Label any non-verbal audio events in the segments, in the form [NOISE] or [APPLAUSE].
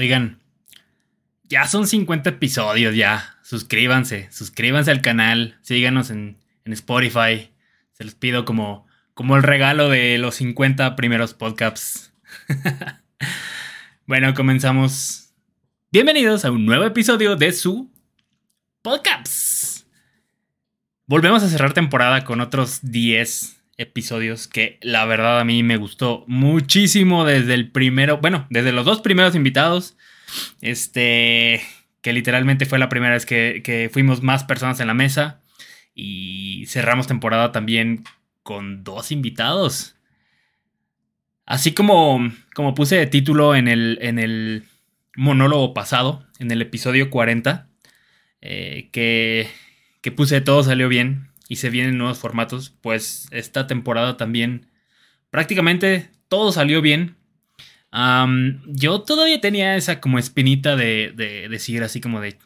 Oigan, ya son 50 episodios ya. Suscríbanse, suscríbanse al canal, síganos en, Spotify. Se los pido como, como el regalo de los 50 primeros podcasts. [LAUGHS] bueno, comenzamos. Bienvenidos a un nuevo episodio de su podcast. Volvemos a cerrar temporada con otros 10 episodios que la verdad a mí me gustó muchísimo desde el primero, bueno, desde los dos primeros invitados. Este, que literalmente fue la primera vez que, fuimos más personas en la mesa. Y cerramos temporada también con dos invitados. Así como, como puse de título en el, en el monólogo pasado, en el episodio 40, eh, que, que puse todo salió bien y se vienen nuevos formatos, pues esta temporada también prácticamente todo salió bien yo todavía tenía esa como espinita de, de, decir así como de...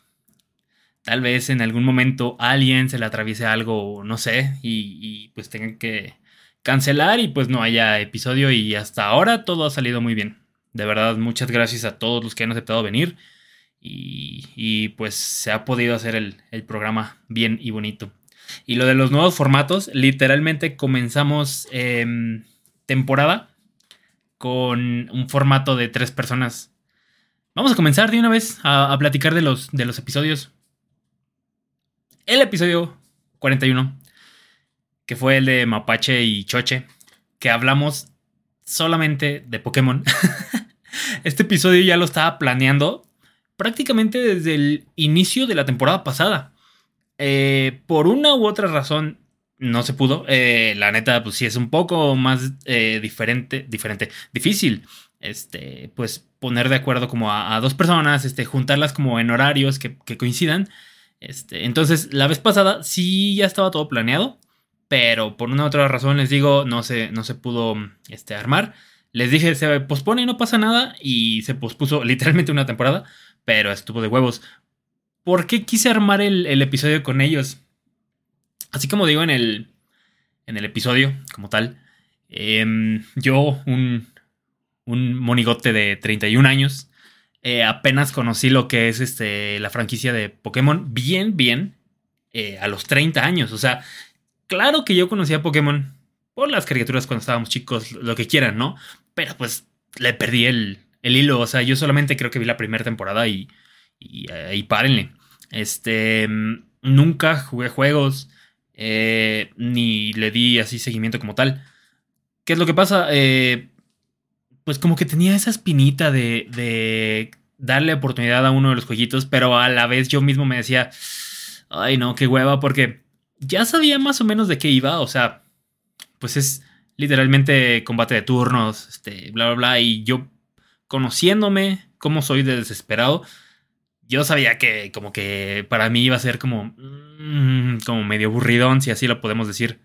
Tal vez en algún momento alguien se le atraviese algo, no sé, y, pues tengan que cancelar y pues no haya episodio y hasta ahora todo ha salido muy bien. De verdad, muchas gracias a todos los que han aceptado venir y, pues se ha podido hacer el, el, programa bien y bonito. Y lo de los nuevos formatos, literalmente comenzamos em, temporada con un formato de tres personas. Vamos a comenzar de una vez a, platicar de los, de los episodios. El episodio 41, que fue el de Mapache y Choche, que hablamos solamente de Pokémon. [LAUGHS] este episodio ya lo estaba planeando prácticamente desde el inicio de la temporada pasada. Eh, por una u otra razón, no se pudo. Eh, la neta, pues sí es un poco más eh, diferente, diferente, difícil. Este, pues poner de acuerdo como a, dos personas, este, juntarlas como en horarios que, coincidan. Este, entonces, la vez pasada sí ya estaba todo planeado, pero por una u otra razón les digo, no se, no se pudo este, armar. Les dije, se pospone no pasa nada, y se pospuso [LAUGHS] literalmente una temporada, pero estuvo de huevos. ¿Por qué quise armar el, episodio con ellos? Así como digo en el, en el episodio como tal, em, yo, un, un, monigote de 31 años, eh, apenas conocí lo que es este, la franquicia de Pokémon bien, bien eh, a los 30 años. O sea, claro que yo conocía Pokémon por las caricaturas cuando estábamos chicos, lo que quieran, ¿no? Pero pues le perdí el, el hilo. O sea, yo solamente creo que vi la primera temporada y, y, y párenle. Este, nunca jugué juegos. Eh, ni le di así seguimiento como tal. ¿Qué es lo que pasa? Eh, pues como que tenía esa espinita de, de darle oportunidad a uno de los jueguitos, pero a la vez yo mismo me decía, ay no, qué hueva, porque ya sabía más o menos de qué iba, o sea, pues es literalmente combate de turnos, este, bla, bla, bla, y yo conociéndome, cómo soy de desesperado, yo sabía que como que para mí iba a ser como, mm, como medio aburridón, si así lo podemos decir.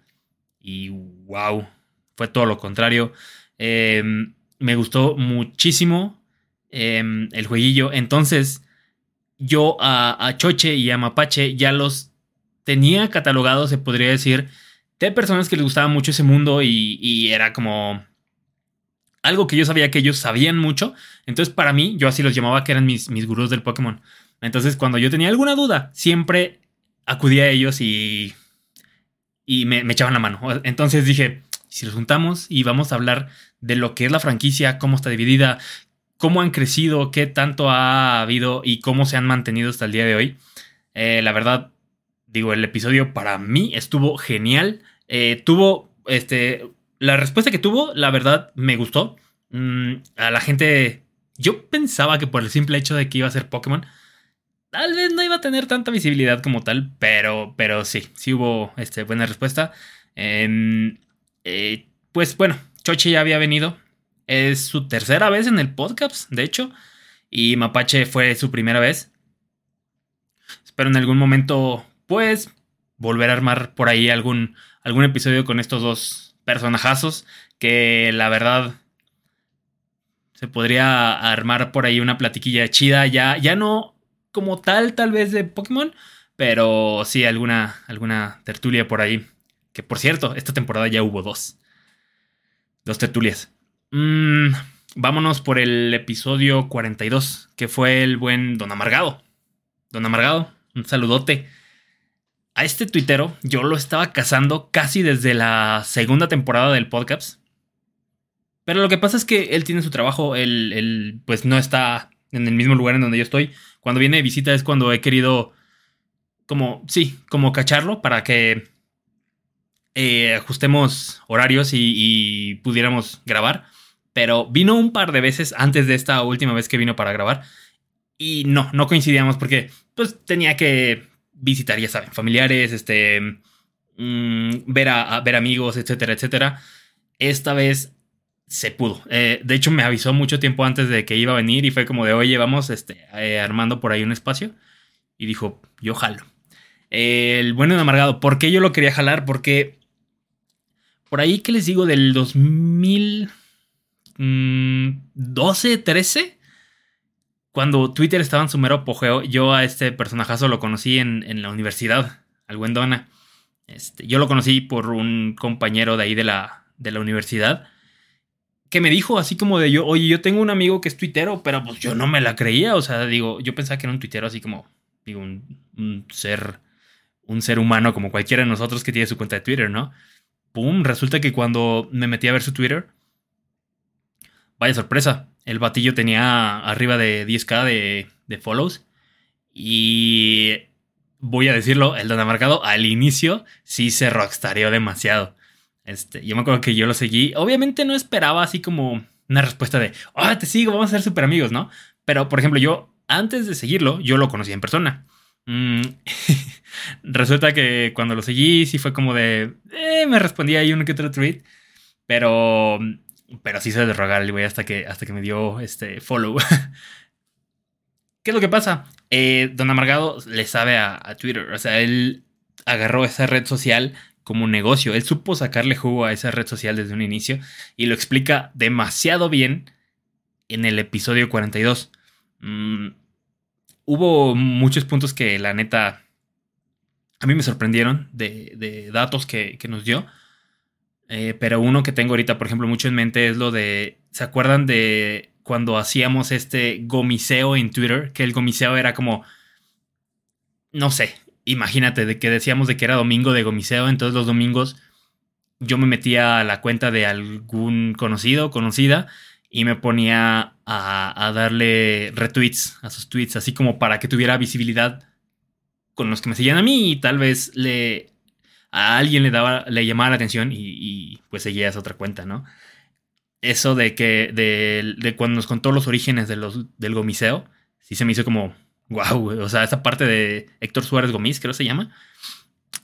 Y wow, fue todo lo contrario. Em, me gustó muchísimo em, el jueguillo. Entonces, yo a, Choche y a Mapache ya los tenía catalogados, se podría decir, de personas que les gustaba mucho ese mundo y, y era como algo que yo sabía que ellos sabían mucho. Entonces, para mí, yo así los llamaba que eran mis, mis gurús del Pokémon. Entonces, cuando yo tenía alguna duda, siempre acudía a ellos y, y me, echaban la mano. Entonces dije, si los juntamos y vamos a hablar de lo que es la franquicia, cómo está dividida, cómo han crecido, qué tanto ha habido y cómo se han mantenido hasta el día de hoy. Eh, la verdad, digo, el episodio para mí estuvo genial. Eh, tuvo, este, la respuesta que tuvo, la verdad, me gustó. Mm, a la gente, yo pensaba que por el simple hecho de que iba a ser Pokémon, tal vez no iba a tener tanta visibilidad como tal, pero, pero sí, sí hubo este, buena respuesta. Eh, pues bueno, Choche ya había venido. Es su tercera vez en el podcast, de hecho. Y Mapache fue su primera vez. Espero en algún momento, pues, volver a armar por ahí algún, algún episodio con estos dos personajazos que la verdad se podría armar por ahí una platiquilla chida, ya, ya no como tal tal vez de Pokémon, pero sí alguna, alguna tertulia por ahí. Que por cierto, esta temporada ya hubo dos. Dos tertulias. Mm, vámonos por el episodio 42, que fue el buen Don Amargado. Don Amargado, un saludote. A este tuitero yo lo estaba cazando casi desde la segunda temporada del podcast. Pero lo que pasa es que él tiene su trabajo, él, pues no está en el mismo lugar en donde yo estoy. Cuando viene de visita es cuando he querido como, sí, como cacharlo para que eh, ajustemos horarios y, pudiéramos grabar. Pero vino un par de veces antes de esta última vez que vino para grabar. Y no, no coincidíamos porque pues tenía que visitar, ya saben, familiares, este, mm, ver, a, ver amigos, etcétera, etcétera. Esta vez se pudo. Eh, de hecho, me avisó mucho tiempo antes de que iba a venir y fue como de, oye, vamos este, eh, armando por ahí un espacio. Y dijo, yo jalo. el bueno y amargado, ¿por qué yo lo quería jalar? Porque por ahí que les digo del 2012, 13, mm, cuando Twitter estaba en su mero apogeo, yo a este personajazo lo conocí en, la universidad, al buen. Este, yo lo conocí por un compañero de ahí de la, de la universidad que me dijo así como de yo, oye, yo tengo un amigo que es tuitero, pero pues yo no me la creía, o sea, digo, yo pensaba que era un tuitero así como, digo, un ser, un ser humano como cualquiera de nosotros que tiene su cuenta de Twitter, ¿no? pum, resulta que cuando me metí a ver su Twitter, vaya sorpresa, el batillo tenía arriba de 10k de, follows y voy a decirlo, el don Marcado al inicio sí se rockstareó demasiado. Este, yo me acuerdo que yo lo seguí. Obviamente no esperaba así como una respuesta de, ah, te sigo, vamos a ser súper amigos, ¿no? Pero, por ejemplo, yo, antes de seguirlo, yo lo conocí en persona. Mm, [LAUGHS] resulta que cuando lo seguí, sí fue como de. Eh, me respondía ahí uno que otro tweet. Pero. Pero sí se de rogar el güey hasta que, hasta que me dio este follow. [LAUGHS] ¿Qué es lo que pasa? Eh, Don Amargado le sabe a, Twitter. O sea, él agarró esa red social como un negocio. Él supo sacarle jugo a esa red social desde un inicio y lo explica demasiado bien en el episodio 42 hubo muchos puntos que la neta a mí me sorprendieron de, datos que, nos dio. Eh, pero uno que tengo ahorita, por ejemplo, mucho en mente es lo de. ¿Se acuerdan de cuando hacíamos este gomiseo en Twitter? Que el gomiseo era como. No sé, imagínate, de que decíamos de que era domingo de gomiseo. Entonces los domingos yo me metía a la cuenta de algún conocido, conocida, y me ponía a, darle retweets a sus tweets, así como para que tuviera visibilidad con los que me seguían a mí y tal vez le a alguien le daba le llamaba la atención y, pues seguía esa otra cuenta, ¿no? Eso de que de, cuando nos contó los orígenes de los, del gomiseo, sí se me hizo como wow, o sea, esa parte de Héctor Suárez Gomis, creo que se llama.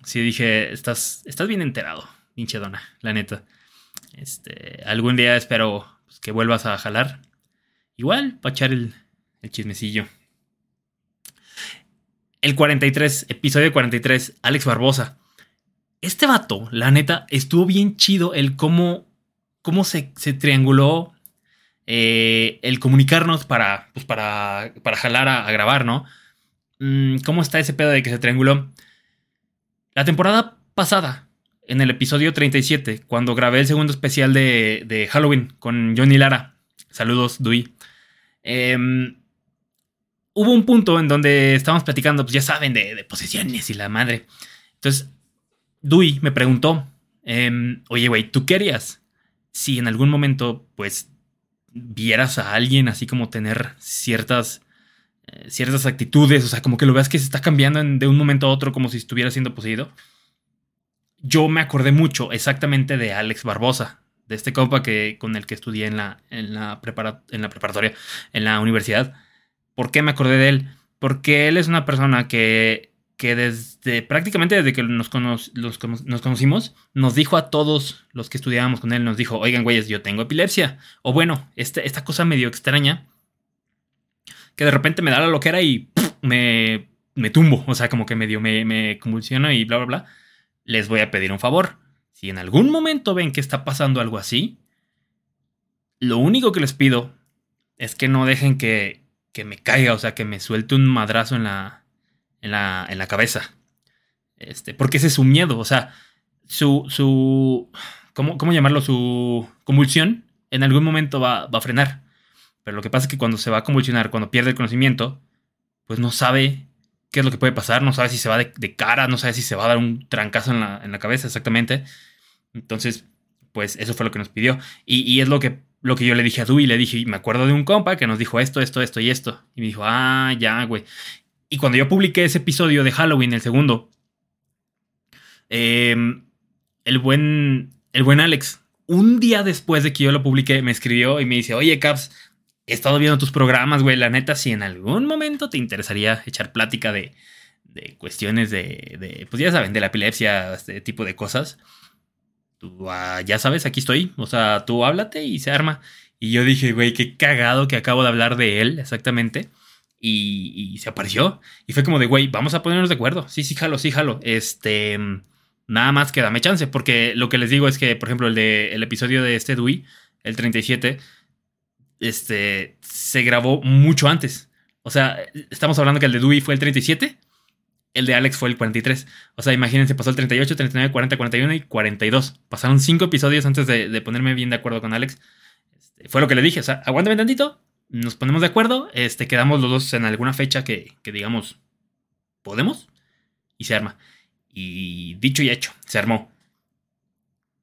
Sí dije, estás estás bien enterado, pinche dona, la neta. Este, algún día espero pues, que vuelvas a jalar. Igual, para echar el, chismecillo. El 43, episodio 43, Alex Barbosa. Este vato, la neta, estuvo bien chido el cómo, cómo se, trianguló eh, el comunicarnos para, pues para, para jalar a, grabar, ¿no? Mm, ¿Cómo está ese pedo de que se trianguló? La temporada pasada, en el episodio 37, cuando grabé el segundo especial de, Halloween con Johnny Lara. Saludos, Dui. Em, hubo un punto en donde estábamos platicando, pues ya saben, de, posesiones y la madre. Entonces, Dui me preguntó, em, oye, güey, ¿tú qué harías si en algún momento, pues, vieras a alguien así como tener ciertas, eh, ciertas actitudes, o sea, como que lo veas que se está cambiando de un momento a otro como si estuviera siendo poseído? yo me acordé mucho exactamente de Alex Barbosa, de este compa que, con el que estudié en la, en, la en la preparatoria, en la universidad. ¿Por qué me acordé de él? Porque él es una persona que, que desde prácticamente desde que nos, nos conocimos, nos dijo a todos los que estudiábamos con él, nos dijo, oigan, güeyes, yo tengo epilepsia. O bueno, este, esta cosa medio extraña, que de repente me da la loquera y me, me tumbo. O sea, como que medio me, me convulsiona y bla, bla, bla les voy a pedir un favor. Si en algún momento ven que está pasando algo así, lo único que les pido es que no dejen que, que me caiga, o sea, que me suelte un madrazo en la, en la, en la cabeza. Este, porque ese es su miedo, o sea, su, su, ¿cómo, cómo llamarlo? Su convulsión en algún momento va, va a frenar. Pero lo que pasa es que cuando se va a convulsionar, cuando pierde el conocimiento, pues no sabe qué es lo que puede pasar, no sabe si se va de, cara, no sabe si se va a dar un trancazo en la, en la, cabeza exactamente. Entonces, pues eso fue lo que nos pidió. Y, y es lo que, lo que yo le dije a Dewey, le dije, me acuerdo de un compa que nos dijo esto, esto, esto y esto. Y me dijo, ah, ya, güey. Y cuando yo publiqué ese episodio de Halloween, el segundo, eh, el buen, el buen Alex, un día después de que yo lo publiqué, me escribió y me dice, oye, Caps, he estado viendo tus programas, güey, la neta, si en algún momento te interesaría echar plática de, de cuestiones de, de, pues ya saben, de la epilepsia, este tipo de cosas, tú uh, ya sabes, aquí estoy, o sea, tú háblate y se arma. Y yo dije, güey, qué cagado que acabo de hablar de él, exactamente. Y, se apareció. Y fue como de, güey, vamos a ponernos de acuerdo. Sí, sí, jalo, sí, jalo. Este. Nada más que dame chance, porque lo que les digo es que, por ejemplo, el, de, el episodio de este Dewey, el 37, este, se grabó mucho antes. O sea, estamos hablando que el de Dewey fue el 37, el de Alex fue el 43. O sea, imagínense, pasó el 38, 39, 40, 41 y 42. Pasaron cinco episodios antes de, de ponerme bien de acuerdo con Alex. Este, fue lo que le dije, o sea, aguántame tantito, nos ponemos de acuerdo, este, quedamos los dos en alguna fecha que, que digamos, podemos, y se arma. Y dicho y hecho, se armó.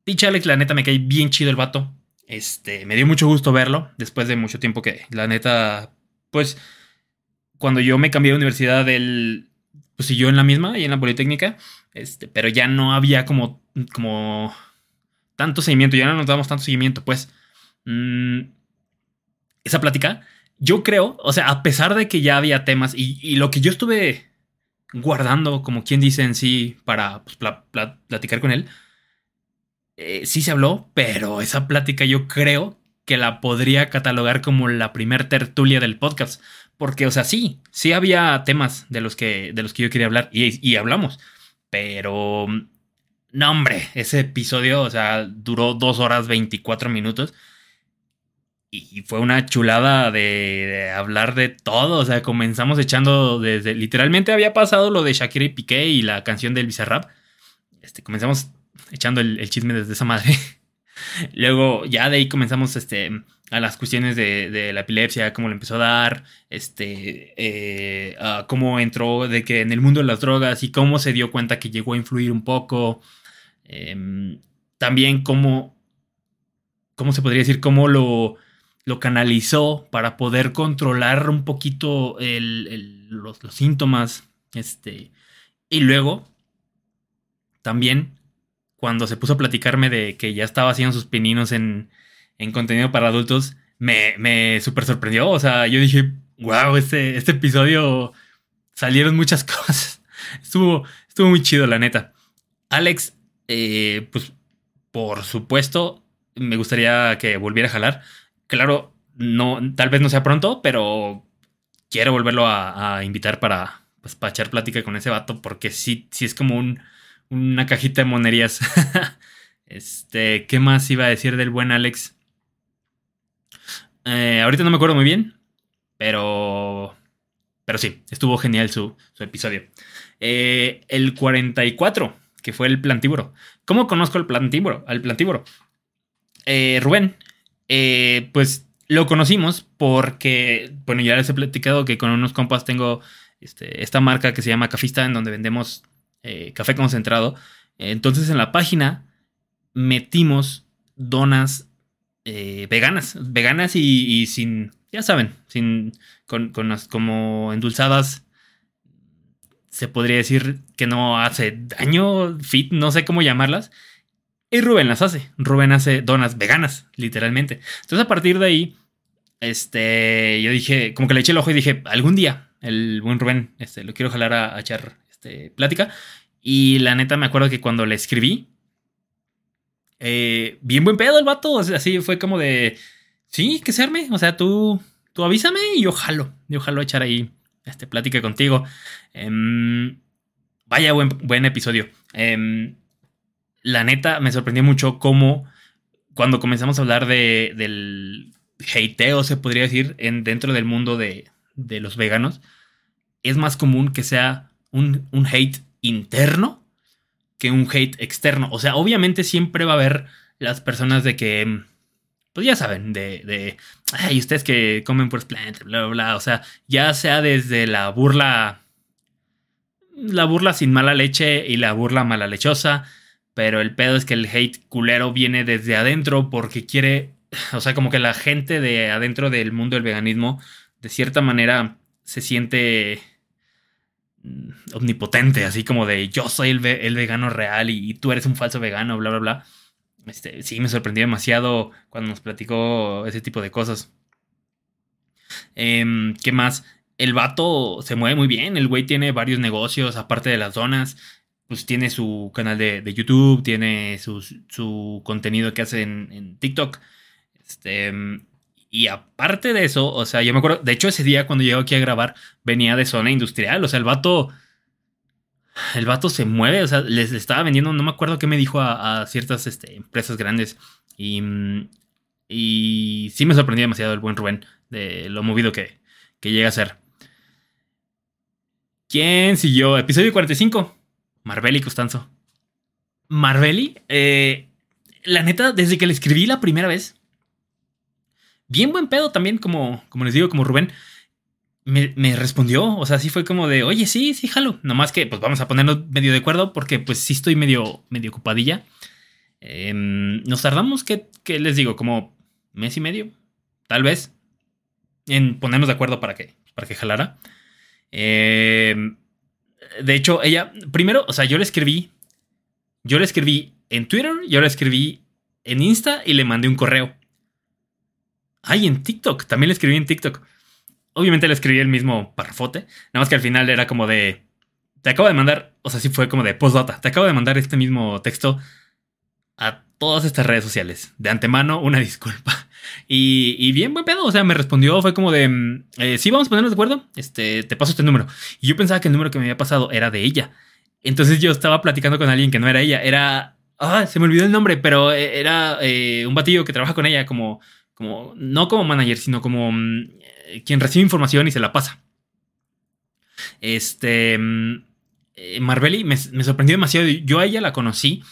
Dicho Alex, la neta me cae bien chido el vato. Este, me dio mucho gusto verlo después de mucho tiempo que, la neta, pues, cuando yo me cambié de universidad, él, pues siguió en la misma y en la Politécnica, este, pero ya no había como, como tanto seguimiento, ya no nos damos tanto seguimiento, pues. Mmm, esa plática, yo creo, o sea, a pesar de que ya había temas y, lo que yo estuve guardando, como quien dice en sí, para pues, pl pl platicar con él. Eh, sí se habló, pero esa plática yo creo que la podría catalogar como la primer tertulia del podcast. Porque, o sea, sí, sí había temas de los que, de los que yo quería hablar y, y hablamos. Pero, no, hombre, ese episodio, o sea, duró dos horas 24 minutos y fue una chulada de, hablar de todo. O sea, comenzamos echando desde. Literalmente había pasado lo de Shakira y Piqué y la canción del Bizarrap. Este, comenzamos echando el, chisme desde esa madre. [LAUGHS] Luego, ya de ahí comenzamos este, a las cuestiones de, la epilepsia, cómo le empezó a dar, este, eh, cómo entró de que en el mundo de las drogas y cómo se dio cuenta que llegó a influir un poco. Eh, también cómo, cómo se podría decir, cómo lo lo canalizó para poder controlar un poquito el, los, síntomas. Este, y luego, también, cuando se puso a platicarme de que ya estaba haciendo sus pininos en, en contenido para adultos, me, me súper sorprendió. O sea, yo dije, wow, este, este episodio salieron muchas [LAUGHS] cosas. Estuvo, estuvo muy chido, la neta. Alex, eh, pues, por supuesto, me gustaría que volviera a jalar claro, no, tal vez no sea pronto, pero quiero volverlo a, invitar para, pues, para echar plática con ese vato, porque sí, sí es como un, una cajita de monerías. [LAUGHS] este, ¿qué más iba a decir del buen Alex? Eh, ahorita no me acuerdo muy bien, pero, pero sí, estuvo genial su, su episodio. Eh, el 44, que fue el plantívoro. ¿Cómo conozco el plantívoro? Al. Eh, Rubén, eh, pues lo conocimos porque, bueno, ya les he platicado que con unos compas tengo este, esta marca que se llama Cafista, en donde vendemos eh, café concentrado. Entonces en la página metimos donas eh, veganas, veganas y, sin, ya saben, sin, con, con las como endulzadas. Se podría decir que no hace daño, fit, no sé cómo llamarlas y Rubén las hace. Rubén hace donas veganas, literalmente. Entonces a partir de ahí, este, yo dije, como que le eché el ojo y dije, algún día, el buen Rubén, este, lo quiero jalar a, echar este, plática. Y la neta me acuerdo que cuando le escribí, eh, bien buen pedo el vato, así fue como de, sí, que se arme, o sea, tú, tú avísame y yo jalo, yo jalo a echar ahí este, plática contigo. Eh, vaya buen, buen episodio. Eh, la neta me sorprendió mucho cómo cuando comenzamos a hablar de, del hateo, se podría decir, en, dentro del mundo de, de los veganos, es más común que sea un, un, hate interno que un hate externo. O sea, obviamente siempre va a haber las personas de que, pues ya saben, de, de, ay, ustedes que comen pues plantas, bla, bla, bla, o sea, ya sea desde la burla, la burla sin mala leche y la burla mala lechosa, pero el pedo es que el hate culero viene desde adentro porque quiere, o sea, como que la gente de adentro del mundo del veganismo, de cierta manera, se siente mm, omnipotente, así como de yo soy el, vegano real y, tú eres un falso vegano, bla, bla, bla. Este, sí, me sorprendió demasiado cuando nos platicó ese tipo de cosas. Em, ¿Qué más? El vato se mueve muy bien, el güey tiene varios negocios aparte de las donas pues tiene su canal de, YouTube, tiene su, contenido que hace en, TikTok. Este, y aparte de eso, o sea, yo me acuerdo, de hecho ese día cuando llegó aquí a grabar, venía de zona industrial, o sea, el vato, el vato se mueve, o sea, les, estaba vendiendo, no me acuerdo qué me dijo a, ciertas este, empresas grandes. Y, y sí me sorprendió demasiado el buen Rubén de lo movido que, que llega a ser. ¿Quién siguió? Episodio 45. Marbelli Costanzo. Marbelli, eh, la neta, desde que le escribí la primera vez, bien buen pedo también, como, como les digo, como Rubén, me, respondió. O sea, sí fue como de, oye, sí, sí, jalo. Nomás que, pues vamos a ponernos medio de acuerdo porque, pues sí estoy medio, medio ocupadilla. Em, nos tardamos, ¿qué, les digo? Como mes y medio, tal vez, en ponernos de acuerdo para que, para que jalara. Eh, de hecho, ella, primero, o sea, yo le escribí, yo le escribí en Twitter, yo le escribí en Insta y le mandé un correo. Ay, en TikTok, también le escribí en TikTok. Obviamente le escribí el mismo parrafote, nada más que al final era como de, te acabo de mandar, o sea, sí fue como de postdata, te acabo de mandar este mismo texto a todas estas redes sociales. De antemano, una [LAUGHS] disculpa. Y, bien, buen pedo. O sea, me respondió, fue como de, mm, eh, sí, vamos a ponernos de acuerdo. Este, te paso este número. Y yo pensaba que el número que me había pasado era de ella. Entonces yo estaba platicando con alguien que no era ella. Era, ah, se me olvidó el nombre, pero eh, era eh, un batillo que trabaja con ella como, como, no como manager, sino como mm, quien recibe información y se la pasa. Este, mm, Marbelli me, me sorprendió demasiado. Yo a ella la conocí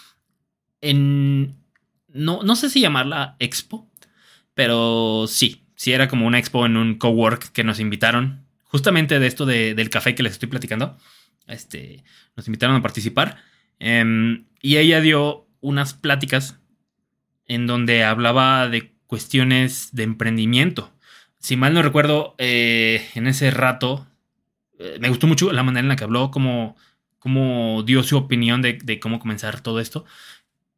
en, no, no sé si llamarla expo pero sí, sí era como una expo en un cowork que nos invitaron. Justamente de esto del café que les estoy platicando. Este, nos invitaron a participar. Em, y ella dio unas pláticas en donde hablaba de cuestiones de emprendimiento. Si mal no recuerdo, eh, en ese rato eh, me gustó mucho la manera en la que habló, cómo, cómo dio su opinión de, cómo comenzar todo esto.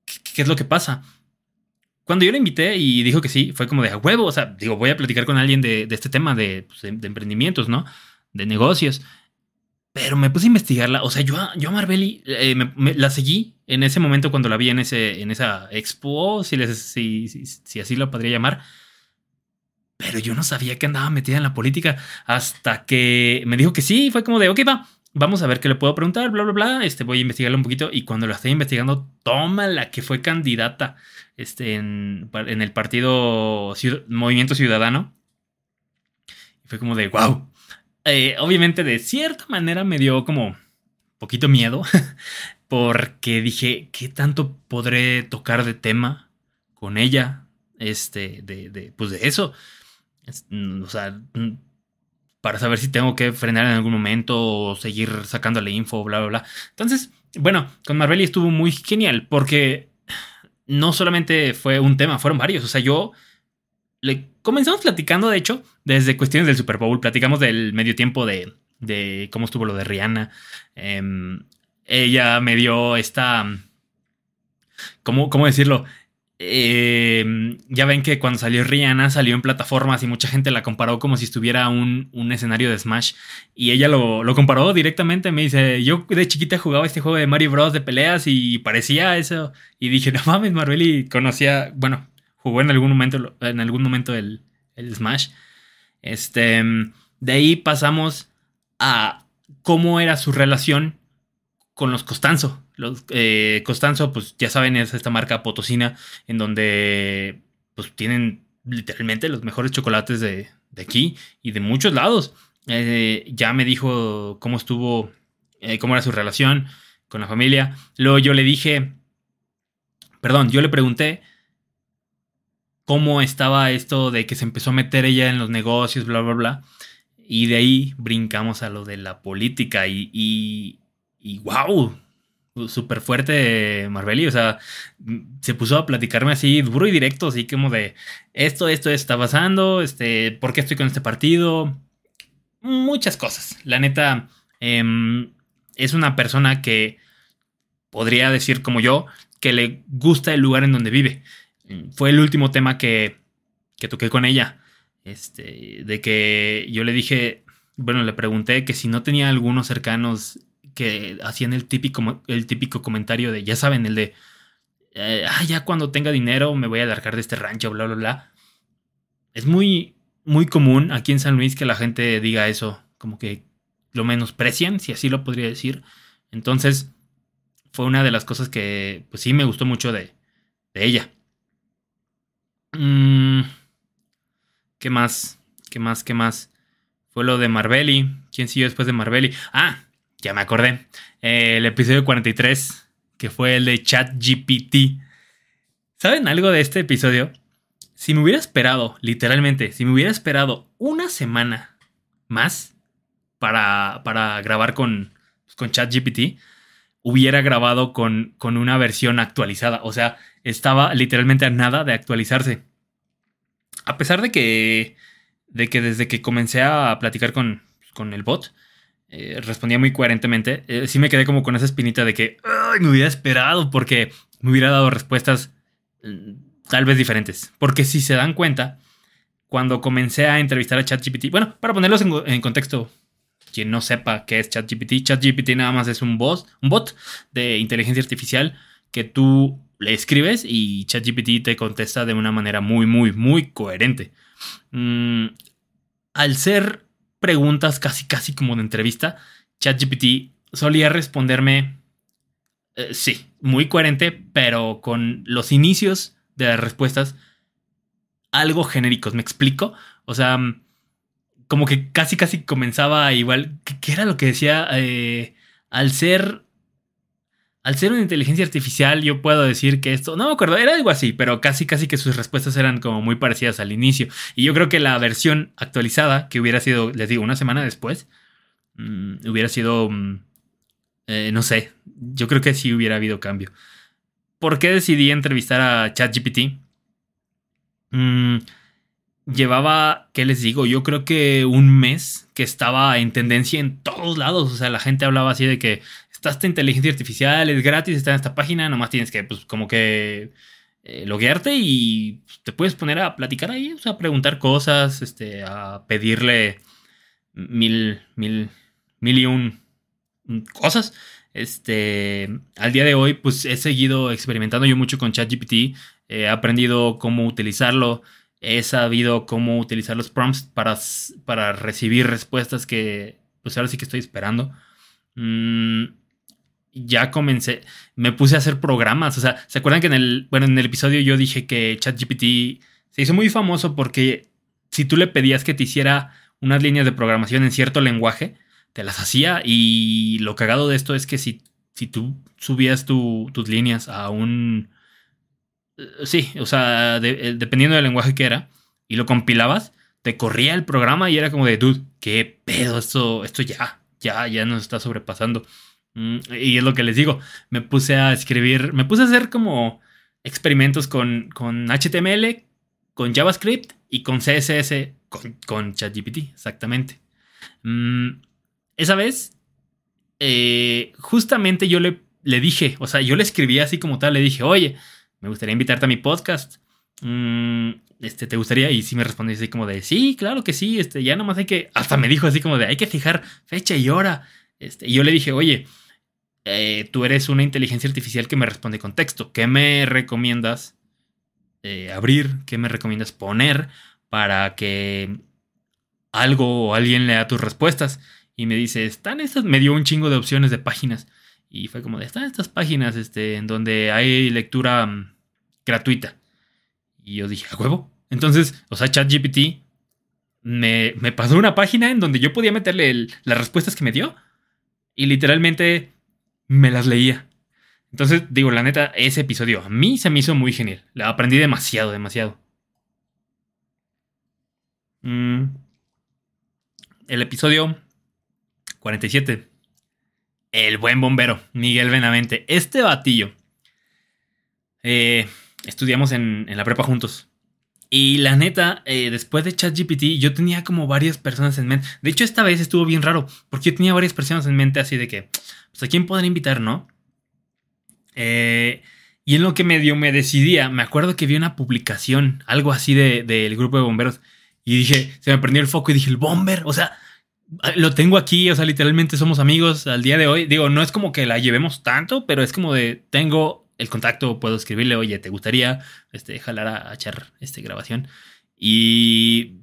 ¿Qué, es lo que pasa? Cuando yo le invité y dijo que sí, fue como de a huevo. O sea, digo, voy a platicar con alguien de, este tema de, pues, de, emprendimientos, ¿no? De negocios. Pero me puse a investigarla. O sea, yo, yo a Marbelli eh, la seguí en ese momento cuando la vi en, ese, en esa expo, si, les, si, si, así lo podría llamar. Pero yo no sabía que andaba metida en la política hasta que me dijo que sí. Fue como de, ok, va, vamos a ver qué le puedo preguntar, bla, bla, bla. Este, voy a investigarlo un poquito. Y cuando lo estoy investigando, toma la que fue candidata este, en, el partido Movimiento Ciudadano. Y fue como de, wow. Eh, obviamente, de cierta manera me dio como poquito miedo. [LAUGHS] porque dije, ¿qué tanto podré tocar de tema con ella? Este, de, de pues de eso. o sea para saber si tengo que frenar en algún momento o seguir sacándole info, bla, bla, bla. Entonces, bueno, con Marbelli estuvo muy genial porque no solamente fue un tema, fueron varios. O sea, yo le comenzamos platicando, de hecho, desde cuestiones del Super Bowl. Platicamos del medio tiempo de, de cómo estuvo lo de Rihanna. Em, ella me dio esta. ¿Cómo, cómo decirlo? Eh, ya ven que cuando salió Rihanna salió en plataformas y mucha gente la comparó como si estuviera un, un escenario de Smash. Y ella lo, lo, comparó directamente. Me dice: Yo de chiquita jugaba este juego de Mario Bros. de peleas y parecía eso. Y dije: No mames, Marvelli conocía. Bueno, jugó en algún momento, en algún momento el, el Smash. Este, de ahí pasamos a cómo era su relación con los Costanzo. Eh, Costanzo, pues ya saben, es esta marca potosina en donde pues tienen literalmente los mejores chocolates de, aquí y de muchos lados. Eh, ya me dijo cómo estuvo, eh, cómo era su relación con la familia. Luego yo le dije, perdón, yo le pregunté cómo estaba esto de que se empezó a meter ella en los negocios, bla, bla, bla. Y de ahí brincamos a lo de la política y, y, y wow, súper fuerte Marbelli, o sea, se puso a platicarme así duro y directo, así como de esto, esto está pasando, este, ¿por qué estoy con este partido? Muchas cosas. La neta, em, es una persona que podría decir como yo, que le gusta el lugar en donde vive. Fue el último tema que, que toqué con ella. Este, de que yo le dije, bueno, le pregunté que si no tenía algunos cercanos que hacían el típico, el típico comentario de, ya saben, el de, eh, ah, ya cuando tenga dinero me voy a largar de este rancho, bla, bla, bla. Es muy, muy común aquí en San Luis que la gente diga eso, como que lo menosprecian, si así lo podría decir. Entonces, fue una de las cosas que, pues sí, me gustó mucho de, de ella. Mm, ¿Qué más? ¿Qué más? ¿Qué más? Fue lo de Marbelli. ¿Quién siguió después de Marbelli? Ah, ya me acordé. Eh, el episodio 43, que fue el de ChatGPT. ¿Saben algo de este episodio? Si me hubiera esperado, literalmente, si me hubiera esperado una semana más para, para grabar con, pues, con ChatGPT, hubiera grabado con, con una versión actualizada. O sea, estaba literalmente a nada de actualizarse. A pesar de que, de que desde que comencé a platicar con, con el bot, eh, respondía muy coherentemente, eh, sí me quedé como con esa espinita de que me hubiera esperado porque me hubiera dado respuestas mm, tal vez diferentes. Porque si se dan cuenta, cuando comencé a entrevistar a ChatGPT, bueno, para ponerlos en, contexto, quien no sepa qué es ChatGPT, ChatGPT nada más es un, boss, un bot de inteligencia artificial que tú le escribes y ChatGPT te contesta de una manera muy, muy, muy coherente. Mm, al ser preguntas casi casi como de entrevista, ChatGPT solía responderme, eh, sí, muy coherente, pero con los inicios de las respuestas algo genéricos, ¿me explico? O sea, mm, como que casi casi comenzaba igual, ¿qué, era lo que decía? Eh, al ser al ser una inteligencia artificial, yo puedo decir que esto, no me acuerdo, era algo así, pero casi casi que sus respuestas eran como muy parecidas al inicio. Y yo creo que la versión actualizada, que hubiera sido, les digo, una semana después, mm, hubiera sido, mm, eh, no sé, yo creo que sí hubiera habido cambio. ¿Por qué decidí entrevistar a ChatGPT? Mm, llevaba, ¿qué les digo? Yo creo que un mes que estaba en tendencia en todos lados. O sea, la gente hablaba así de que esta inteligencia artificial, es gratis, está en esta página, nomás tienes que, pues, como que eh, loguearte y te puedes poner a platicar ahí, o sea, a preguntar cosas, este, a pedirle mil, mil, mil y un cosas. Este, al día de hoy, pues he seguido experimentando yo mucho con ChatGPT, he aprendido cómo utilizarlo, he sabido cómo utilizar los prompts para, para recibir respuestas que, pues ahora sí que estoy esperando. Mm, ya comencé, me puse a hacer programas. O sea, ¿se acuerdan que en el, bueno, en el episodio yo dije que ChatGPT se hizo muy famoso porque si tú le pedías que te hiciera unas líneas de programación en cierto lenguaje, te las hacía. Y lo cagado de esto es que si, si tú subías tus líneas a un... Eh, sí, o sea, eh, dependiendo del lenguaje que era, y lo compilabas, te corría el programa y era como de, dude, qué pedo, esto, esto ya, ya, ya nos está sobrepasando. Mm, y es lo que les digo, me puse a escribir, me puse a hacer como experimentos con, con HTML, con JavaScript y con CSS, con, ChatGPT, exactamente. Mm, esa vez, eh, justamente yo le, le dije, o sea, yo le escribí así como tal, le dije, oye, me gustaría invitarte a mi podcast. Mm, este, ¿te gustaría? Y sí me respondió así como de, sí, claro que sí, este, ya nomás hay que, hasta me dijo así como de, hay que fijar fecha y hora. Este, y yo le dije, oye, eh, tú eres una inteligencia artificial que me responde con texto. ¿Qué me recomiendas eh, abrir? ¿Qué me recomiendas poner para que algo o alguien lea tus respuestas? Y me dice, están estas, me dio un chingo de opciones de páginas. Y fue como están estas páginas este, en donde hay lectura mm, gratuita. Y yo dije, ¿a huevo? Entonces, o sea, ChatGPT me, me pasó una página en donde yo podía meterle las respuestas que me dio. Y literalmente me las leía. Entonces, digo, la neta, ese episodio a mí se me hizo muy genial. La aprendí demasiado, demasiado. Mm. El episodio 47. El buen bombero, Miguel Benavente. Este batillo. Eh, estudiamos en, en la prepa juntos. Y la neta, eh, después de ChatGPT, yo tenía como varias personas en mente. De hecho, esta vez estuvo bien raro, porque yo tenía varias personas en mente así de que, pues a quién podré invitar, ¿no? Eh, y en lo que medio me decidía, me acuerdo que vi una publicación, algo así del grupo de bomberos, y dije, se me prendió el foco y dije, el bomber, o sea, lo tengo aquí, o sea, literalmente somos amigos al día de hoy. Digo, no es como que la llevemos tanto, pero es como de, tengo el contacto, puedo escribirle, oye, ¿te gustaría este, jalar a, echar este, grabación? Y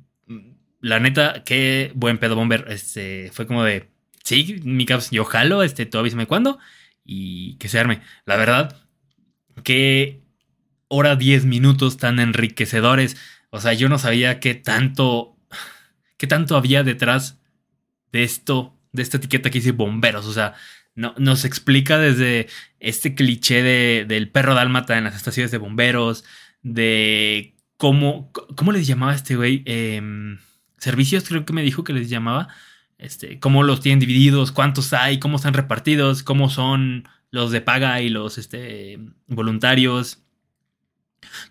la neta, qué buen pedo bomber, este, fue como de, sí, mi caps, yo jalo, este, tú avísame cuándo y que se arme. La verdad, qué hora 10 minutos tan enriquecedores. O sea, yo no sabía qué tanto, qué tanto había detrás de esto, de esta etiqueta que dice bomberos. O sea, no, nos explica desde este cliché de, del perro dálmata en las estaciones de bomberos, de cómo, ¿cómo les llamaba este güey? Em, servicios creo que me dijo que les llamaba. Este, cómo los tienen divididos, cuántos hay, cómo están repartidos, cómo son los de paga y los este, voluntarios,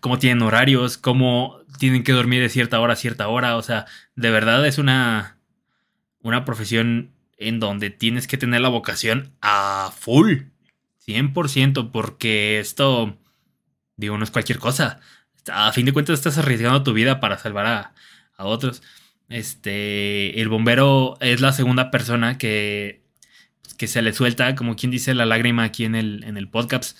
cómo tienen horarios, cómo tienen que dormir de cierta hora a cierta hora. O sea, de verdad es una, una profesión en donde tienes que tener la vocación a full, 100%, porque esto, digo, no es cualquier cosa. A fin de cuentas estás arriesgando tu vida para salvar a, a otros. Este, el bombero es la segunda persona que que se le suelta, como quien dice, la lágrima aquí en el, en el podcast.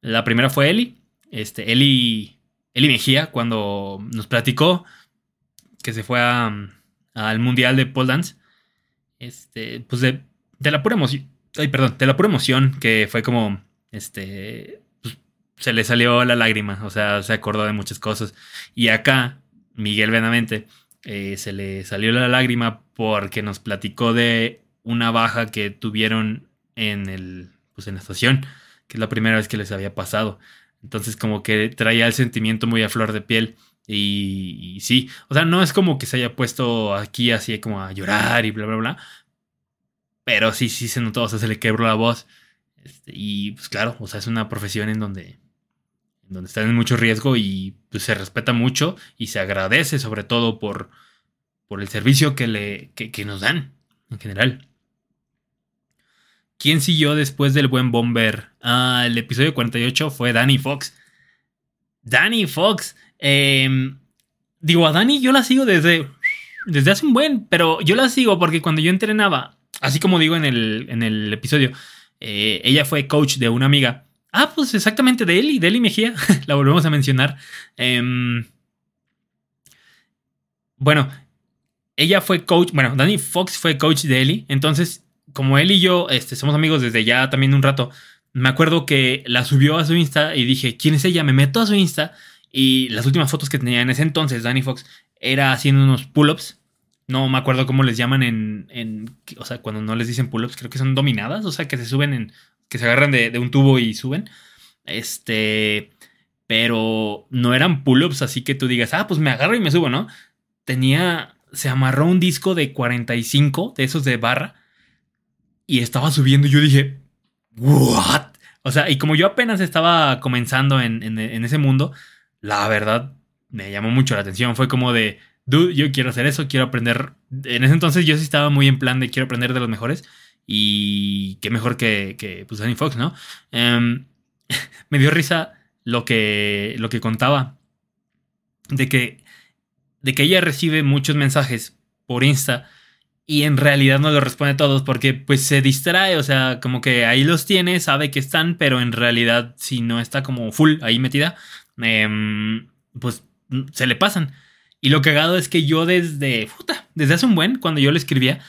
La primera fue Eli, este, Eli, Eli Mejía, cuando nos platicó que se fue al Mundial de Pole Dance. Este, pues de, la pura emoción, ay, perdón, de la pura emoción que fue como, este, pues, se le salió la lágrima, o sea, se acordó de muchas cosas. Y acá, Miguel Benavente, eh, se le salió la lágrima porque nos platicó de una baja que tuvieron en el pues en la estación, que es la primera vez que les había pasado. Entonces como que traía el sentimiento muy a flor de piel y, sí, o sea, no es como que se haya puesto aquí así como a llorar y bla, bla, bla. Pero sí, sí se notó, o sea, se le quebró la voz. Este, y pues claro, o sea, es una profesión en donde, en donde están en mucho riesgo y pues se respeta mucho y se agradece sobre todo por, por el servicio que, le, que, que nos dan en general. ¿Quién siguió después del buen Bomber? Ah, el episodio 48 fue Danny Fox. Danny Fox. Em, digo, a Danny yo la sigo desde, desde hace un buen, pero yo la sigo porque cuando yo entrenaba, así como digo en el, en el episodio, eh, ella fue coach de una amiga. Ah, pues exactamente de Eli, de Eli Mejía, [LAUGHS] la volvemos a mencionar. Em, bueno, ella fue coach, bueno, Danny Fox fue coach de Eli, entonces como él y yo este, somos amigos desde ya también un rato, me acuerdo que la subió a su Insta y dije, ¿quién es ella? Me meto a su Insta y las últimas fotos que tenía en ese entonces, Danny Fox, era haciendo unos pull-ups. No me acuerdo cómo les llaman en, en, O sea, cuando no les dicen pull-ups, creo que son dominadas, o sea, que se suben en. que se agarran de, de un tubo y suben. Este. Pero no eran pull-ups, así que tú digas, ah, pues me agarro y me subo, ¿no? Tenía. Se amarró un disco de 45, de esos de barra y estaba subiendo y yo dije, ¿what? O sea, y como yo apenas estaba comenzando en, ese mundo, la verdad me llamó mucho la atención. Fue como de, dude, yo quiero hacer eso, quiero aprender. En ese entonces yo sí estaba muy en plan de quiero aprender de los mejores. Y qué mejor que, que pues, Fox, ¿no? Em, [LAUGHS] me dio risa lo que, lo que contaba. De que, de que ella recibe muchos mensajes por Insta y en realidad no lo responde todos porque pues se distrae, o sea, como que ahí los tiene, sabe que están, pero en realidad si no está como full ahí metida, em, pues se le pasan. Y lo cagado es que yo desde, puta, desde hace un buen, cuando yo le escribía,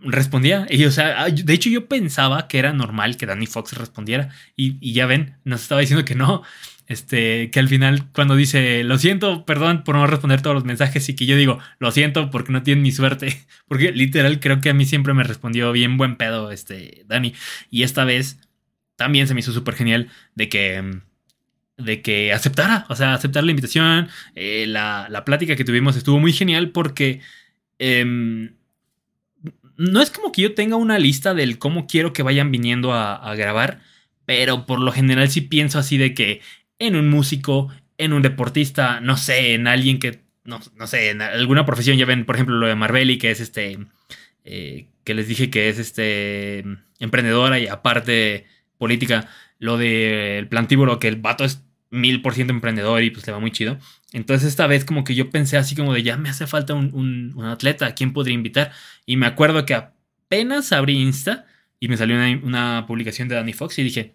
respondía. Y o sea, de hecho yo pensaba que era normal que Danny Fox respondiera. Y, y ya ven, nos estaba diciendo que no. Este, que al final cuando dice, lo siento, perdón por no responder todos los mensajes y que yo digo, lo siento porque no tiene ni suerte, [LAUGHS] porque literal creo que a mí siempre me respondió bien buen pedo, este, Dani. Y esta vez también se me hizo súper genial de que, de que aceptara, o sea, aceptar la invitación. Eh, la, la, plática que tuvimos estuvo muy genial porque em, no es como que yo tenga una lista del cómo quiero que vayan viniendo a, grabar, pero por lo general sí pienso así de que en un músico, en un deportista, no sé, en alguien que, no, no sé, en alguna profesión, ya ven, por ejemplo, lo de Marbelli, que es este, eh, que les dije que es este, emprendedora y aparte política, lo del plantíbulo, que el vato es mil por ciento emprendedor y pues le va muy chido. Entonces esta vez como que yo pensé así como de ya me hace falta un, atleta, ¿a quién podría invitar? Y me acuerdo que apenas abrí Insta y me salió una, publicación de Danny Fox y dije,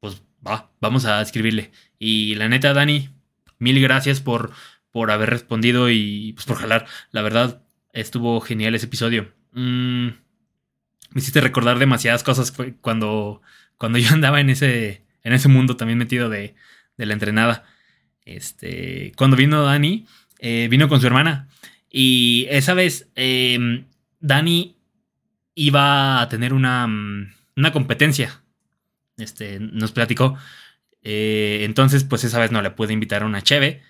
pues va, vamos a escribirle. Y la neta, Dani, mil gracias por, por haber respondido y pues por jalar. La verdad, estuvo genial ese episodio. Mm, me hiciste recordar demasiadas cosas cuando, cuando yo andaba en ese, en ese mundo también metido de, de la entrenada. Este, cuando vino Dani, eh, vino con su hermana. Y esa vez, eh, Dani iba a tener una, mm, una competencia. Este, nos platicó. Eh, entonces, pues esa vez no le pude invitar a una cheve.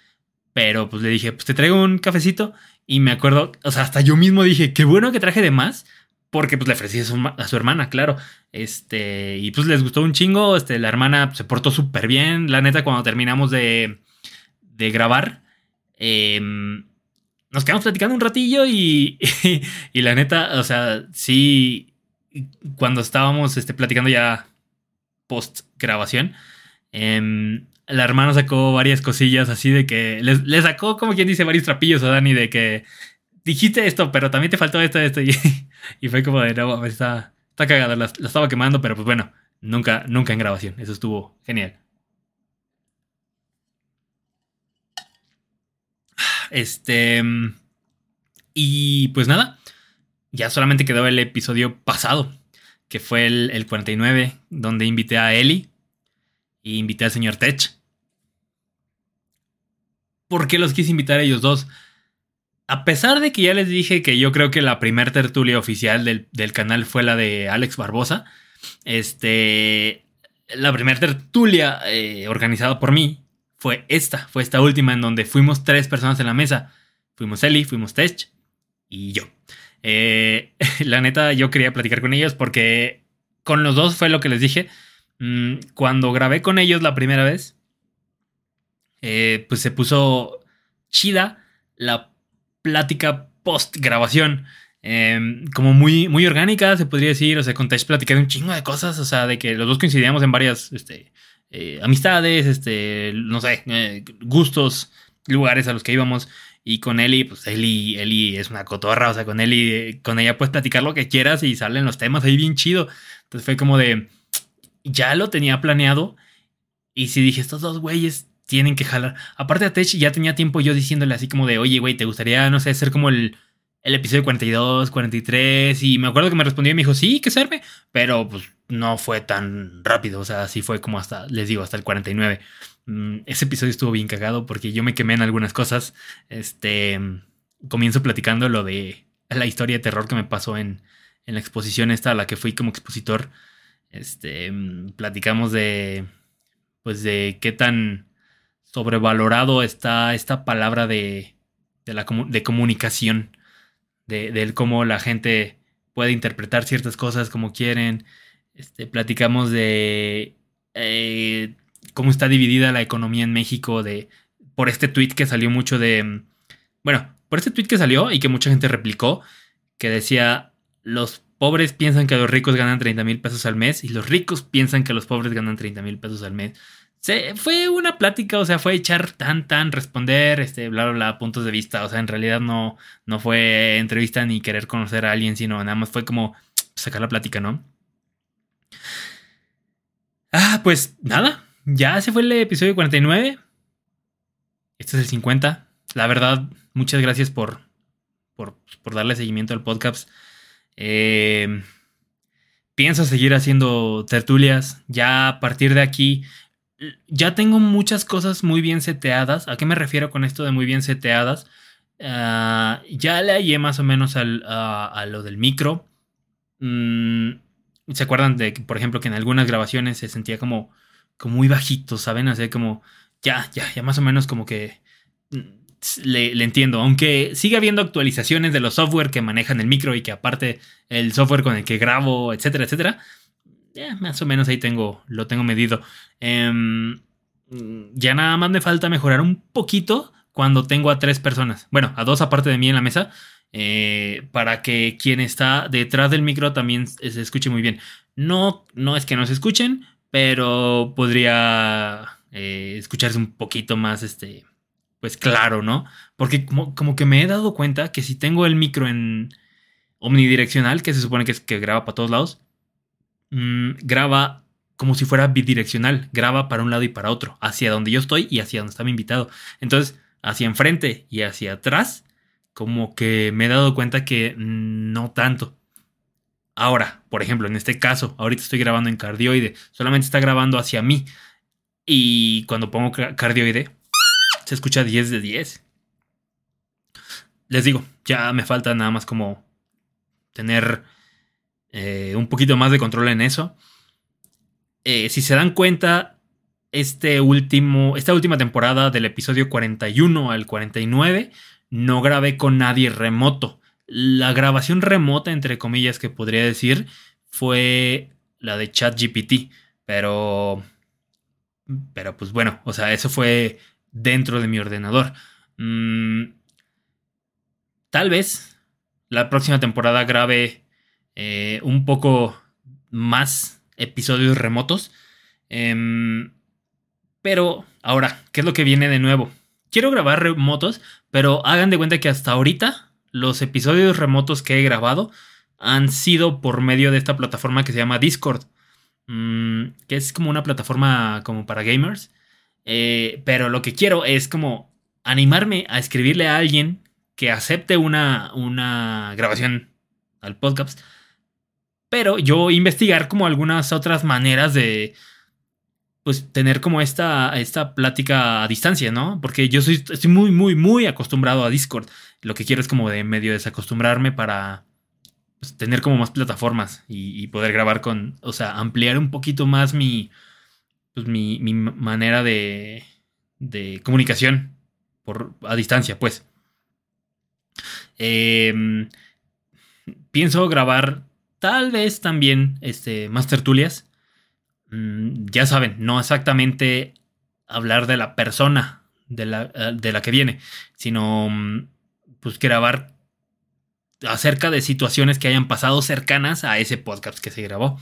Pero pues le dije, pues te traigo un cafecito. Y me acuerdo, o sea, hasta yo mismo dije, qué bueno que traje de más. Porque pues le ofrecí a su, a su, hermana, claro. Este, y pues les gustó un chingo. Este, la hermana se portó súper bien. La neta, cuando terminamos de, de grabar, em, nos quedamos platicando un ratillo y, [LAUGHS] y, la neta, o sea, sí, cuando estábamos este, platicando ya post grabación, em, la hermana sacó varias cosillas así de que le, sacó, como quien dice, varios trapillos a Dani de que dijiste esto, pero también te faltó esto, esto. Y, [LAUGHS] y fue como de, no, está, está cagada, la, estaba quemando, pero pues bueno, nunca, nunca en grabación. Eso estuvo genial. Este. Y pues nada, ya solamente quedó el episodio pasado, que fue el, el 49, donde invité a Eli y invité al señor Tech. ¿Por qué los quise invitar a ellos dos? A pesar de que ya les dije que yo creo que la primer tertulia oficial del, del canal fue la de Alex Barbosa, este, la primera tertulia eh, organizada por mí fue esta, fue esta última en donde fuimos tres personas en la mesa. Fuimos Eli, fuimos Tech y yo. Eh, [LAUGHS] la neta, yo quería platicar con ellos porque con los dos fue lo que les dije. Mm, cuando grabé con ellos la primera vez, eh, pues se puso chida la plática post grabación. Em, como muy, muy orgánica, se podría decir. O sea, con Tech platicé un chingo de cosas. O sea, de que los dos coincidíamos en varias este, eh, amistades, este, no sé, eh, gustos, lugares a los que íbamos. Y con Eli, pues Eli, Eli es una cotorra, o sea, con Eli, con ella puedes platicar lo que quieras y salen los temas ahí bien chido. Entonces fue como de, ya lo tenía planeado. Y si dije, estos dos güeyes tienen que jalar. Aparte de Tech, ya tenía tiempo yo diciéndole así como de, oye, güey, ¿te gustaría, no sé, ser como el, el episodio 42, 43? Y me acuerdo que me respondió y me dijo, sí, que serve. Pero pues no fue tan rápido, o sea, sí fue como hasta, les digo, hasta el 49. Mm, ese episodio estuvo bien cagado porque yo me quemé en algunas cosas. Este, comienzo platicando lo de la historia de terror que me pasó en, en la exposición esta a la que fui como expositor. Este, platicamos de, pues de qué tan sobrevalorado está esta palabra de, de, la, de comunicación, de, cómo la gente puede interpretar ciertas cosas como quieren, este, platicamos de eh, cómo está dividida la economía en México, de por este tweet que salió mucho de, bueno, por este tweet que salió y que mucha gente replicó, que decía, los pobres piensan que los ricos ganan 30 mil pesos al mes y los ricos piensan que los pobres ganan 30 mil pesos al mes. Se, fue una plática, o sea, fue echar tan, tan, responder, este, bla, bla, bla, puntos de vista. O sea, en realidad no, no fue entrevista ni querer conocer a alguien, sino nada más fue como sacar la plática, ¿no? Ah, pues nada, ya se fue el episodio 49. Este es el 50. La verdad, muchas gracias por, por, darle seguimiento al podcast. Eh, pienso seguir haciendo tertulias. Ya a partir de aquí, ya tengo muchas cosas muy bien seteadas. ¿A qué me refiero con esto de muy bien seteadas? Ah, ya le hallé más o menos al, a, lo del micro. Mm, ¿Se acuerdan de, por ejemplo, que en algunas grabaciones se sentía como, como muy bajito, ¿saben? Así como, ya, ya, ya más o menos como que mm, le, entiendo. Aunque sigue habiendo actualizaciones de los software que manejan el micro y que aparte el software con el que grabo, etcétera, etcétera. Ya, más o menos ahí tengo, lo tengo medido. Em, ya nada más me falta mejorar un poquito cuando tengo a tres personas. Bueno, a dos aparte de mí en la mesa. Eh, para que quien está detrás del micro también se escuche muy bien. No, no es que no se escuchen, pero podría eh, escucharse un poquito más, este, pues claro, ¿no? Porque como, como, que me he dado cuenta que si tengo el micro en omnidireccional, que se supone que es que graba para todos lados, mmm, graba como si fuera bidireccional, graba para un lado y para otro, hacia donde yo estoy y hacia donde está mi invitado. Entonces, hacia enfrente y hacia atrás, como que me he dado cuenta que no tanto. Ahora, por ejemplo, en este caso, ahorita estoy grabando en cardioide, solamente está grabando hacia mí. Y cuando pongo cardioide, se escucha 10 de 10. Les digo, ya me falta nada más como tener eh, un poquito más de control en eso. Eh, si se dan cuenta, este último, esta última temporada del episodio 41 al 49 no grabé con nadie remoto. La grabación remota, entre comillas, que podría decir, fue la de ChatGPT. Pero. Pero pues bueno, o sea, eso fue dentro de mi ordenador. Mm, tal vez la próxima temporada grabe eh, un poco más episodios remotos. Em, pero ahora, ¿qué es lo que viene de nuevo? Quiero grabar remotos, pero hagan de cuenta que hasta ahorita los episodios remotos que he grabado han sido por medio de esta plataforma que se llama Discord, mm, que es como una plataforma como para gamers. Eh, pero lo que quiero es como animarme a escribirle a alguien que acepte una, una grabación al podcast. Pero yo investigar como algunas otras maneras de, pues tener como esta, esta plática a distancia, ¿no? Porque yo soy, estoy muy, muy, muy acostumbrado a Discord. Lo que quiero es como de medio desacostumbrarme para pues, tener como más plataformas y, poder grabar con, o sea, ampliar un poquito más mi, pues, mi, mi manera de, de comunicación por, a distancia, pues. Em, pienso grabar tal vez también este, más tertulias Mm, ya saben, no exactamente hablar de la persona de la, eh, de la que viene, sino mm, pues grabar acerca de situaciones que hayan pasado cercanas a ese podcast que se grabó.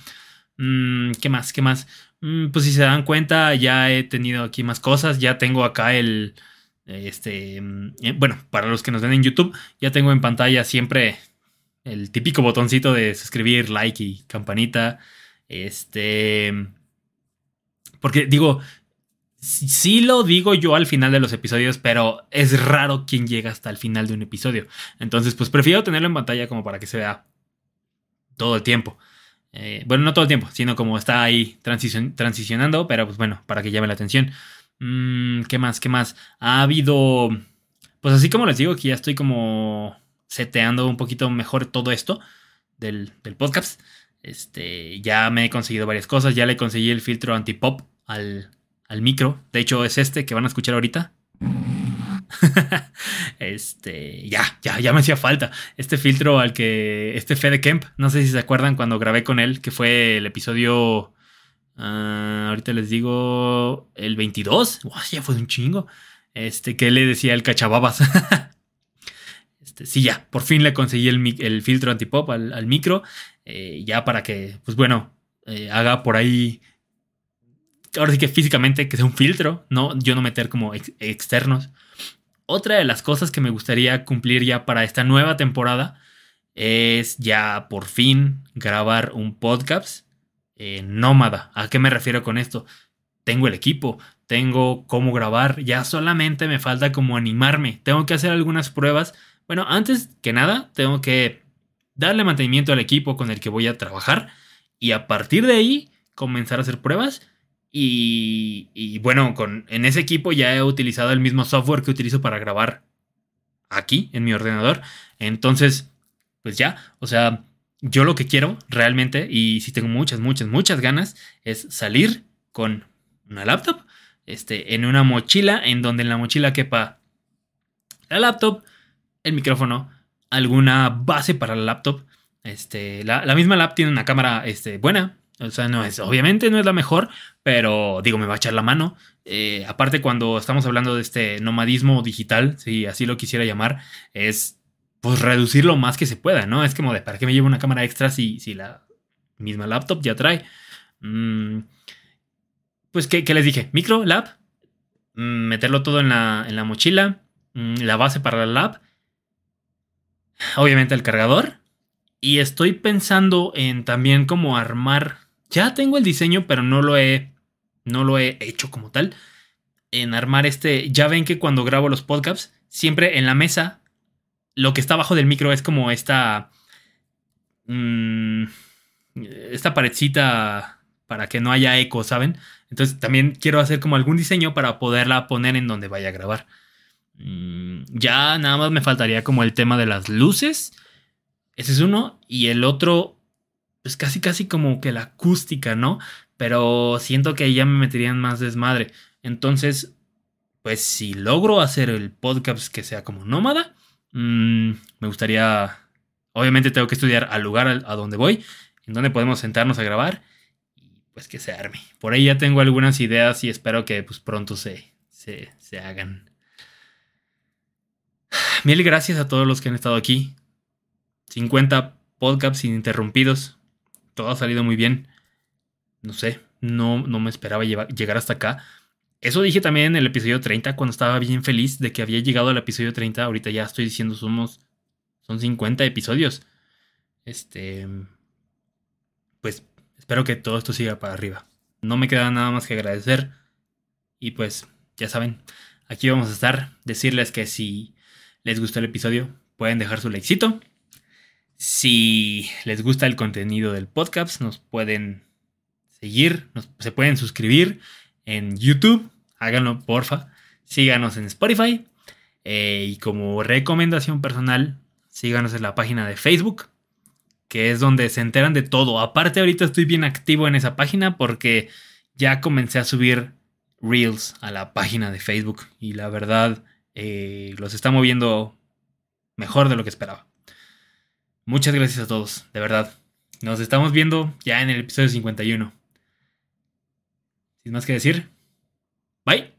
Mm, ¿Qué más? ¿Qué más? pues si se dan cuenta, ya he tenido aquí más cosas. Ya tengo acá el. Este. Eh, bueno, para los que nos ven en YouTube, ya tengo en pantalla siempre el típico botoncito de suscribir, like y campanita. Este. Porque digo, sí lo digo yo al final de los episodios, pero es raro quien llega hasta el final de un episodio. Entonces, pues prefiero tenerlo en pantalla como para que se vea todo el tiempo. Eh, bueno, no todo el tiempo, sino como está ahí transicionando, pero pues bueno, para que llame la atención. Mm, ¿Qué más? ¿Qué más? Ha habido... Pues así como les digo, que ya estoy como seteando un poquito mejor todo esto del, del podcast. Este, ya me he conseguido varias cosas. Ya le conseguí el filtro anti-pop al, al micro. De hecho, es este que van a escuchar ahorita. [LAUGHS] este, ya, ya, ya me hacía falta. Este filtro al que, este Fede Kemp, no sé si se acuerdan cuando grabé con él, que fue el episodio, ah, ahorita les digo, el 22. ya fue un chingo. Este, que le decía el cachababas. [LAUGHS] este, sí, ya, por fin le conseguí el, filtro antipop al, al micro. Eh, ya para que, pues bueno, eh, haga por ahí, ahora sí que físicamente que sea un filtro, ¿no? Yo no meter como externos. Otra de las cosas que me gustaría cumplir ya para esta nueva temporada es ya por fin grabar un podcast nómada. ¿A qué me refiero con esto? Tengo el equipo, tengo cómo grabar, ya solamente me falta como animarme. Tengo que hacer algunas pruebas. Bueno, antes que nada, tengo que darle mantenimiento al equipo con el que voy a trabajar y a partir de ahí comenzar a hacer pruebas. Y, bueno, con, en ese equipo ya he utilizado el mismo software que utilizo para grabar aquí en mi ordenador. Entonces, pues ya, o sea, yo lo que quiero realmente, y si tengo muchas, muchas, muchas ganas, es salir con una laptop este, en una mochila en donde en la mochila quepa la laptop, el micrófono, alguna base para la laptop. Este, la, misma laptop tiene una cámara este, buena. O sea, no es, obviamente no es la mejor, pero digo, me va a echar la mano. Eh, aparte, cuando estamos hablando de este nomadismo digital, si así lo quisiera llamar, es pues reducir lo más que se pueda, ¿no? Es como de, ¿para qué me llevo una cámara extra si, si la misma laptop ya trae? Mm, pues, ¿qué, les dije? Micro, lab, mm, meterlo todo en la, en la mochila, mm, la base para la lab, obviamente el cargador, y estoy pensando en también como armar, ya tengo el diseño, pero no lo he, no lo he hecho como tal, en armar este, ya ven que cuando grabo los podcasts, siempre en la mesa, lo que está abajo del micro es como esta, esta paredcita para que no haya eco, ¿saben? Entonces también quiero hacer como algún diseño para poderla poner en donde vaya a grabar. Mm, ya nada más me faltaría como el tema de las luces. Ese es uno. Y el otro, pues casi casi como que la acústica, ¿no? Pero siento que ya me meterían más desmadre. Entonces, pues si logro hacer el podcast que sea como nómada, mm, me gustaría... Obviamente tengo que estudiar al lugar a donde voy, en donde podemos sentarnos a grabar pues que se arme. Por ahí ya tengo algunas ideas y espero que pues pronto se, se, se hagan. Mil gracias a todos los que han estado aquí. 50 podcasts ininterrumpidos. Todo ha salido muy bien. No sé, no, no me esperaba llegar hasta acá. Eso dije también en el episodio 30 cuando estaba bien feliz de que había llegado al episodio 30. Ahorita ya estoy diciendo somos son 50 episodios. Este pues Espero que todo esto siga para arriba. No me queda nada más que agradecer. Y pues, ya saben, aquí vamos a estar. Decirles que si les gustó el episodio, pueden dejar su likecito. Si les gusta el contenido del podcast, nos pueden seguir, se pueden suscribir en YouTube. Háganlo, porfa. Síganos en Spotify. Eh, y como recomendación personal, síganos en la página de Facebook que es donde se enteran de todo. Aparte ahorita estoy bien activo en esa página porque ya comencé a subir reels a la página de Facebook y la verdad eh, los está moviendo mejor de lo que esperaba. Muchas gracias a todos, de verdad. Nos estamos viendo ya en el episodio 51. Sin más que decir, bye.